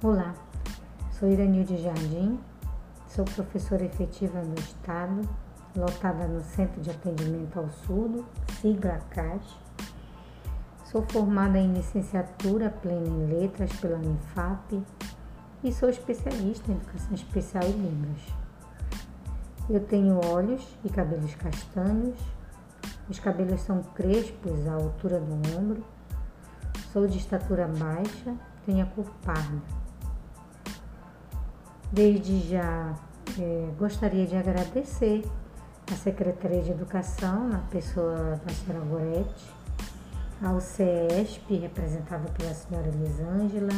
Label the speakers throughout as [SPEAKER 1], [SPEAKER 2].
[SPEAKER 1] Olá, sou Iranilde Jardim, sou professora efetiva no Estado, lotada no Centro de Atendimento ao Surdo, sigla CAS. Sou formada em licenciatura plena em letras pela Unifap e sou especialista em educação especial e línguas. Eu tenho olhos e cabelos castanhos, os cabelos são crespos à altura do ombro, sou de estatura baixa, tenho a cor parda. Desde já é, gostaria de agradecer à Secretaria de Educação, na pessoa da senhora Goretti, ao CESP, representado pela senhora Elisângela,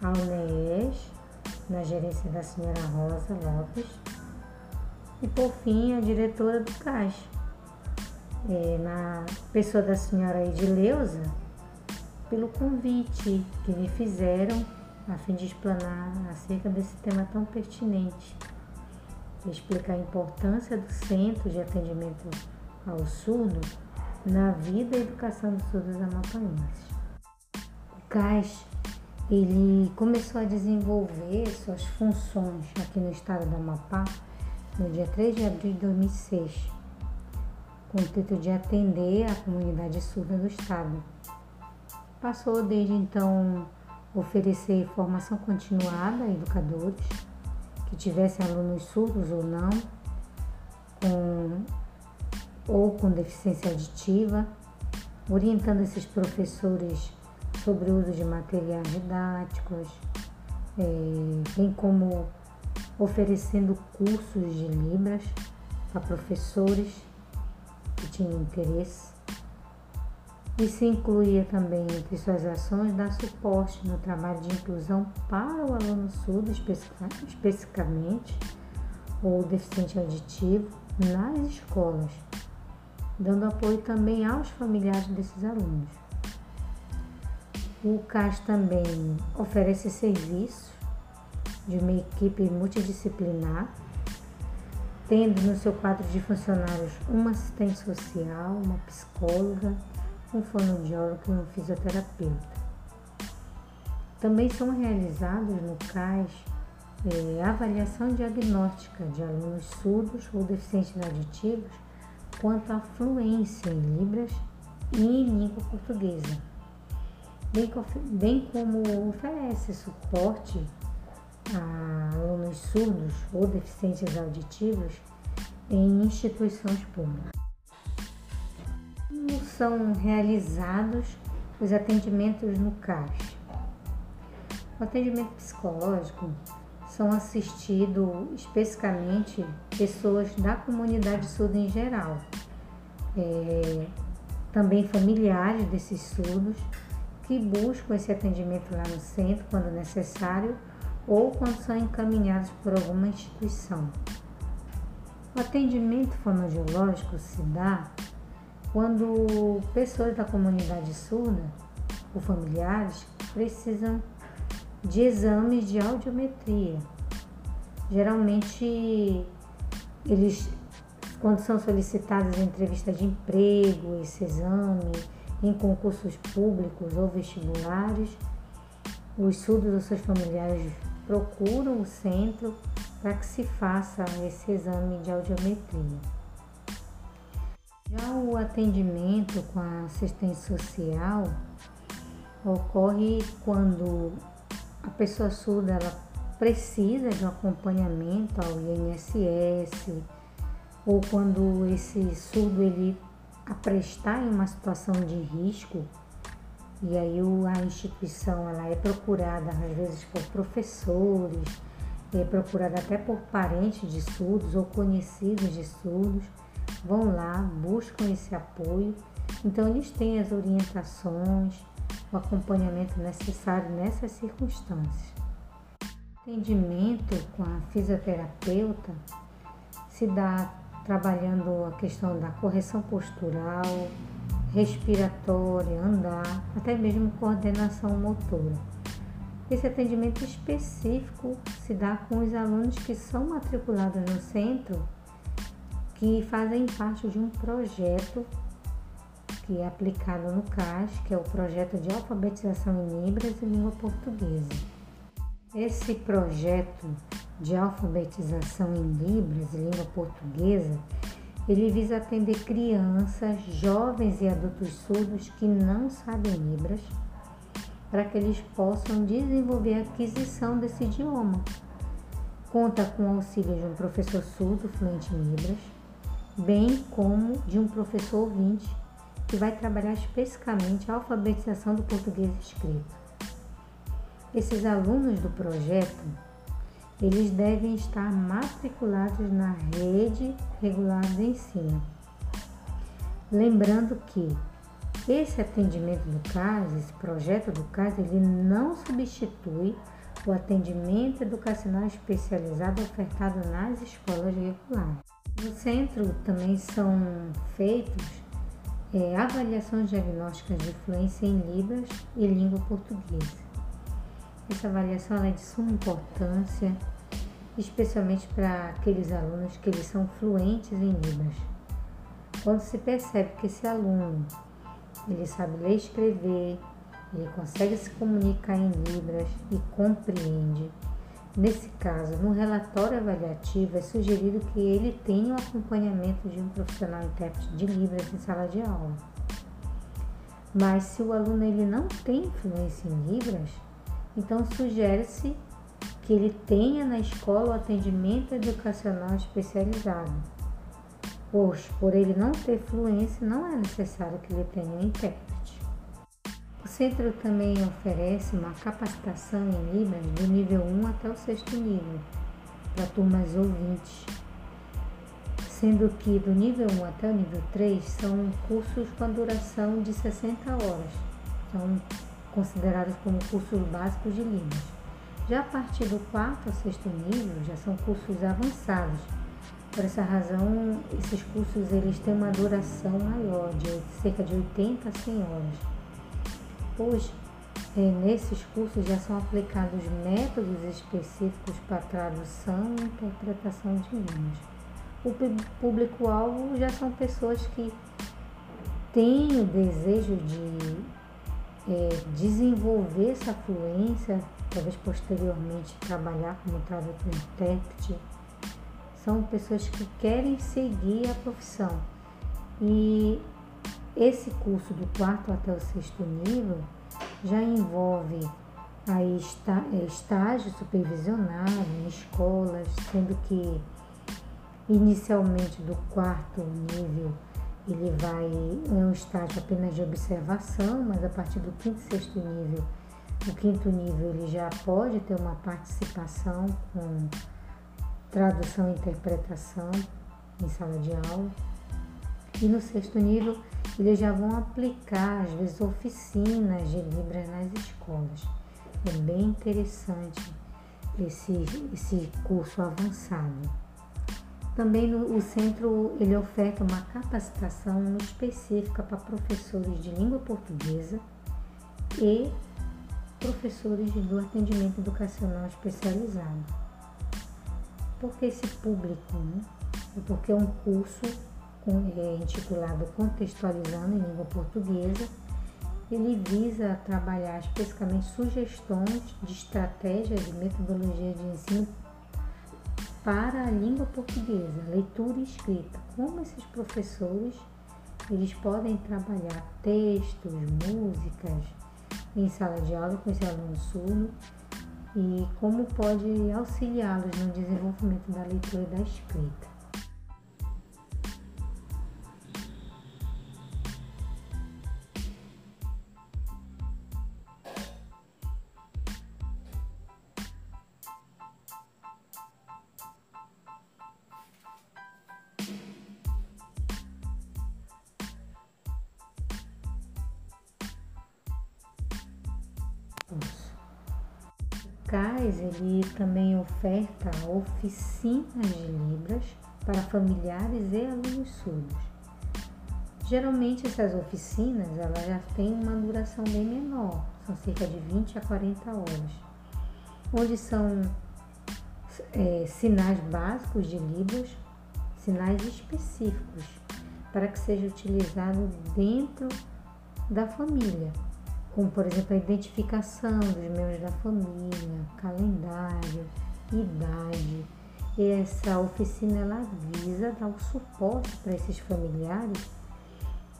[SPEAKER 1] ao NEES, na gerência da senhora Rosa Lopes, e por fim a diretora do CAIS, é, na pessoa da senhora Edileuza, pelo convite que me fizeram a fim de explanar acerca desse tema tão pertinente, explicar a importância do Centro de Atendimento ao Surdo na vida e educação dos surdos amapaenses. O CAIS ele começou a desenvolver suas funções aqui no estado do Amapá no dia 3 de abril de 2006, com o intuito de atender a comunidade surda do estado. Passou desde então oferecer formação continuada a educadores que tivessem alunos surdos ou não, com, ou com deficiência auditiva, orientando esses professores sobre o uso de materiais didáticos, é, bem como oferecendo cursos de Libras para professores que tinham interesse. Isso incluía também, entre suas ações, dar suporte no trabalho de inclusão para o aluno surdo, especificamente, ou deficiente auditivo, nas escolas, dando apoio também aos familiares desses alunos. O CAS também oferece serviços de uma equipe multidisciplinar, tendo no seu quadro de funcionários uma assistente social, uma psicóloga, um fonoaudiólogo e um fisioterapeuta. Também são realizados no CAS é, avaliação diagnóstica de alunos surdos ou deficientes auditivos quanto à fluência em Libras e em língua portuguesa, bem, bem como oferece suporte a alunos surdos ou deficientes auditivos em instituições públicas. São realizados os atendimentos no CAS? O atendimento psicológico são assistidos especificamente pessoas da comunidade surda em geral, é, também familiares desses surdos que buscam esse atendimento lá no centro quando necessário ou quando são encaminhados por alguma instituição. O atendimento fonoaudiológico se dá quando pessoas da comunidade surda ou familiares precisam de exames de audiometria. Geralmente, eles, quando são solicitados em entrevista de emprego, esse exame, em concursos públicos ou vestibulares, os surdos ou seus familiares procuram o centro para que se faça esse exame de audiometria. Já o atendimento com a assistência social ocorre quando a pessoa surda ela precisa de um acompanhamento ao INSS ou quando esse surdo ele aprestar em uma situação de risco e aí a instituição ela é procurada às vezes por professores, é procurada até por parentes de surdos ou conhecidos de surdos, vão lá, buscam esse apoio. Então eles têm as orientações, o acompanhamento necessário nessas circunstâncias. Atendimento com a fisioterapeuta se dá trabalhando a questão da correção postural, respiratória, andar, até mesmo coordenação motora. Esse atendimento específico se dá com os alunos que são matriculados no centro, que fazem parte de um projeto que é aplicado no CAS, que é o projeto de alfabetização em Libras e língua portuguesa. Esse projeto de alfabetização em Libras, língua portuguesa, ele visa atender crianças, jovens e adultos surdos que não sabem Libras, para que eles possam desenvolver a aquisição desse idioma. Conta com o auxílio de um professor surdo fluente em Libras, bem como de um professor ouvinte que vai trabalhar especificamente a alfabetização do português escrito. Esses alunos do projeto, eles devem estar matriculados na rede regular de ensino. Lembrando que esse atendimento do CAS, esse projeto do CAS, ele não substitui o atendimento educacional especializado ofertado nas escolas regulares. No centro também são feitos é, avaliações diagnósticas de fluência em Libras e língua portuguesa. Essa avaliação é de suma importância, especialmente para aqueles alunos que eles são fluentes em Libras. Quando se percebe que esse aluno ele sabe ler e escrever, ele consegue se comunicar em Libras e compreende. Nesse caso, no relatório avaliativo, é sugerido que ele tenha o acompanhamento de um profissional intérprete de Libras em sala de aula. Mas se o aluno ele não tem fluência em Libras, então, sugere-se que ele tenha na escola o atendimento educacional especializado, pois, por ele não ter fluência, não é necessário que ele tenha um intérprete. O centro também oferece uma capacitação em Libras do nível 1 até o sexto nível, para turmas ouvintes, sendo que do nível 1 até o nível 3 são cursos com duração de 60 horas. Então, considerados como cursos básicos de Libras. Já a partir do quarto ao sexto nível, já são cursos avançados. Por essa razão, esses cursos eles têm uma duração maior, de cerca de 80 a 100 horas. Pois é, nesses cursos já são aplicados métodos específicos para tradução e interpretação de línguas. O público-alvo já são pessoas que têm o desejo de é, desenvolver essa fluência, talvez posteriormente trabalhar como tradutor intérprete, são pessoas que querem seguir a profissão. E esse curso do quarto até o sexto nível já envolve aí está, é, estágio supervisionado em escolas, sendo que inicialmente do quarto nível ele vai em um estágio apenas de observação, mas a partir do quinto e sexto nível, o quinto nível ele já pode ter uma participação com tradução e interpretação em sala de aula. E no sexto nível, eles já vão aplicar, às vezes, oficinas de Libras nas escolas. É bem interessante esse, esse curso avançado. Também no, o centro ele oferta uma capacitação específica para professores de língua portuguesa e professores do atendimento educacional especializado. Por que esse público? Né? É porque é um curso intitulado Contextualizando em Língua Portuguesa. Ele visa trabalhar especificamente sugestões de estratégias e metodologia de ensino para a língua portuguesa, leitura e escrita. Como esses professores eles podem trabalhar textos, músicas em sala de aula com esse aluno surdo e como pode auxiliá-los no desenvolvimento da leitura e da escrita. O CAIS ele também oferta oficinas de Libras para familiares e alunos surdos. Geralmente essas oficinas elas já têm uma duração bem menor, são cerca de 20 a 40 horas, onde são é, sinais básicos de Libras, sinais específicos para que seja utilizado dentro da família como por exemplo a identificação dos membros da família, calendário, idade. E essa oficina ela visa dar o suporte para esses familiares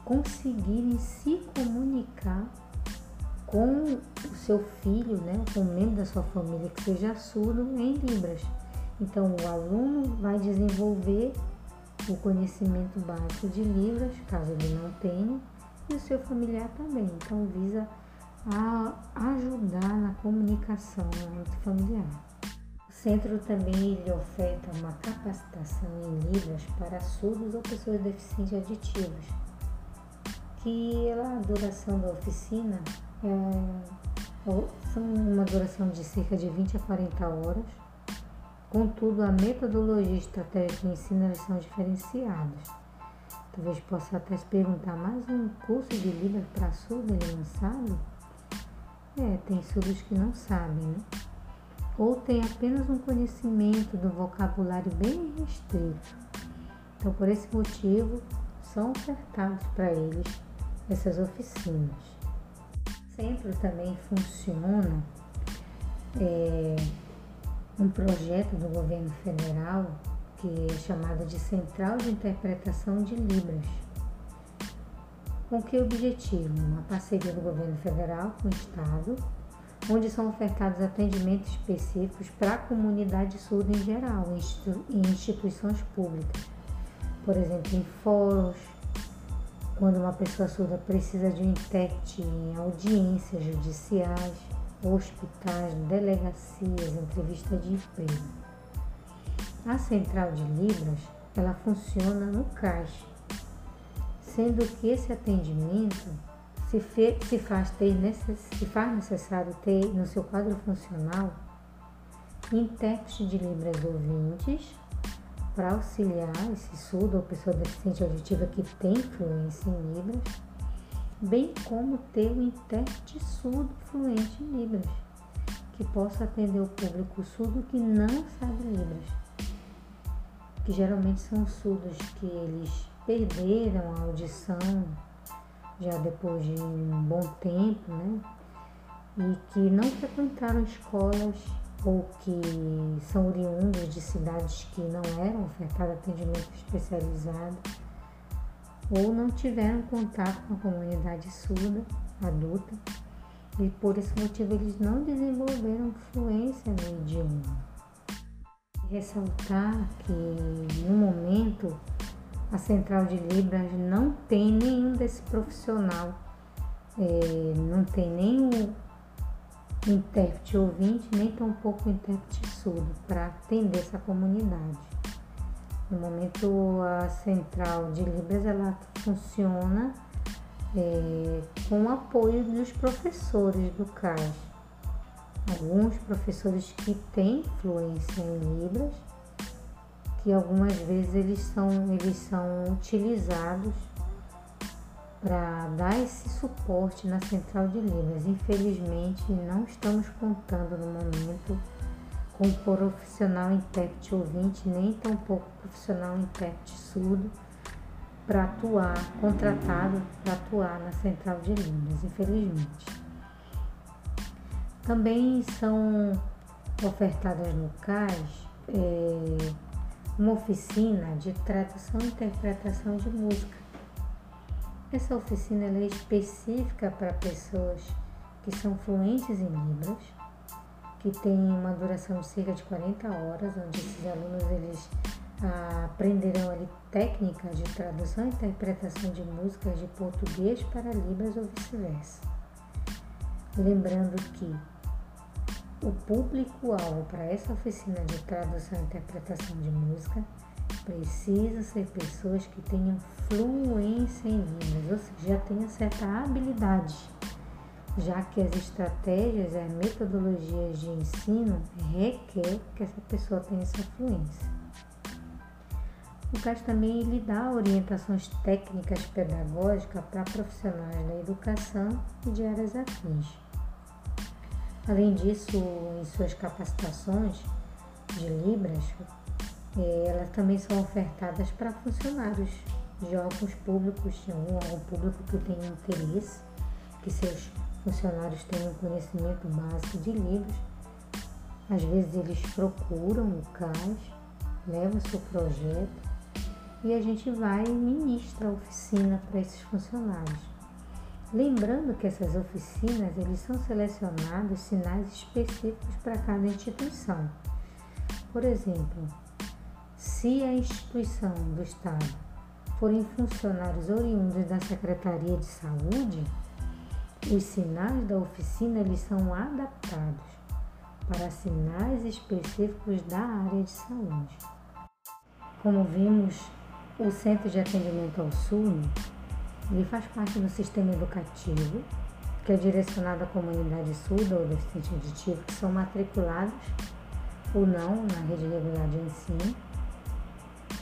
[SPEAKER 1] conseguirem se comunicar com o seu filho, né, com um membro da sua família que seja surdo em Libras. Então, o aluno vai desenvolver o conhecimento básico de Libras, caso ele não tenha, e o seu familiar também. Então, visa a ajudar na comunicação familiar. O centro também ele oferta uma capacitação em Libras para surdos ou pessoas deficientes auditivas, que a duração da oficina é, uma duração de cerca de 20 a 40 horas. Contudo, a metodologia e estratégia de ensino elas são diferenciadas. Talvez possa até se perguntar, mais um curso de Libras para surdo ele não sabe? É, tem surdos que não sabem, né? Ou tem apenas um conhecimento do vocabulário bem restrito. Então, por esse motivo, são ofertados para eles essas oficinas. Centro também funciona é, um projeto do governo federal que é chamado de Central de Interpretação de Libras com que objetivo? Uma parceria do governo federal com o Estado, onde são ofertados atendimentos específicos para a comunidade surda em geral, em instituições públicas. Por exemplo, em fóruns, quando uma pessoa surda precisa de um intérprete em audiências judiciais, hospitais, delegacias, entrevista de emprego. A central de Libras, ela funciona no CAIS, sendo que esse atendimento se, fe, se, faz, ter, se faz necessário ter no seu quadro funcional intérprete de Libras ouvintes para auxiliar esse surdo ou pessoa deficiente auditiva que tem fluência em Libras, bem como ter um intérprete surdo fluente em Libras, que possa atender o público surdo que não sabe Libras, que geralmente são surdos que eles perderam a audição já depois de um bom tempo, né? E que não frequentaram escolas ou que são oriundos de cidades que não eram ofertado atendimento especializado ou não tiveram contato com a comunidade surda adulta e por esse motivo eles não desenvolveram fluência no idioma. Ressaltar que no momento a Central de Libras não tem nenhum desse profissional, é, não tem o intérprete ouvinte, nem tampouco intérprete surdo para atender essa comunidade. No momento, a Central de Libras ela funciona é, com o apoio dos professores do CAS. Alguns professores que têm fluência em Libras que algumas vezes eles são, eles são utilizados para dar esse suporte na central de Libras. Infelizmente, não estamos contando no momento com profissional intérprete ouvinte, nem tampouco profissional intérprete surdo para atuar, contratado para atuar na central de Libras, infelizmente. Também são ofertadas no CAS é, uma oficina de tradução e interpretação de música. Essa oficina é específica para pessoas que são fluentes em Libras, que tem uma duração de cerca de 40 horas, onde esses alunos eles ah, aprenderão ali técnicas de tradução e interpretação de músicas de português para Libras ou vice-versa. Lembrando que o público-alvo para essa oficina de tradução e interpretação de música precisa ser pessoas que tenham fluência em Libras, ou seja, já tenham certa habilidade, já que as estratégias e as metodologias de ensino requer que essa pessoa tenha essa fluência. O CAS também lhe dá orientações técnicas pedagógicas para profissionais da educação e de áreas afins. Além disso, em suas capacitações de Libras, eh, elas também são ofertadas para funcionários de órgãos públicos, de algum órgão público que tenha interesse que seus funcionários um conhecimento básico de livros. Às vezes eles procuram o CAS, levam seu projeto e a gente vai e ministra a oficina para esses funcionários. Lembrando que essas oficinas eles são selecionados sinais específicos para cada instituição. Por exemplo, se a instituição do Estado forem funcionários oriundos da Secretaria de Saúde, os sinais da oficina eles são adaptados para sinais específicos da área de saúde. Como vimos, o Centro de Atendimento ao SUNO ele faz parte do sistema educativo que é direcionado à comunidade surda ou deficiente auditivo que são matriculados ou não na rede regular de ensino,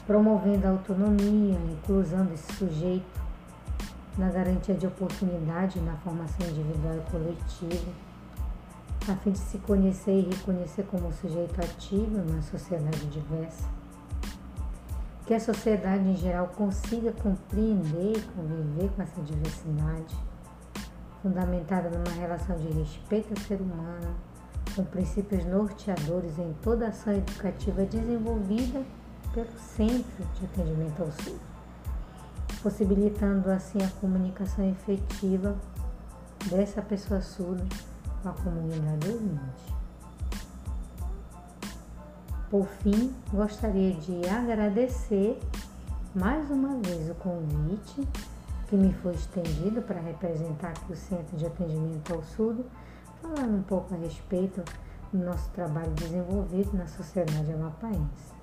[SPEAKER 1] promovendo a autonomia, a inclusão desse sujeito na garantia de oportunidade na formação individual e coletiva, a fim de se conhecer e reconhecer como sujeito ativo numa sociedade diversa. Que a sociedade em geral consiga compreender e conviver com essa diversidade, fundamentada numa relação de respeito ao ser humano, com princípios norteadores em toda ação educativa desenvolvida pelo Centro de Atendimento ao SUS possibilitando assim a comunicação efetiva dessa pessoa surda com a comunidade ouvinte. Por fim, gostaria de agradecer mais uma vez o convite que me foi estendido para representar aqui o Centro de Atendimento ao Surdo, falando um pouco a respeito do nosso trabalho desenvolvido na sociedade amapaense.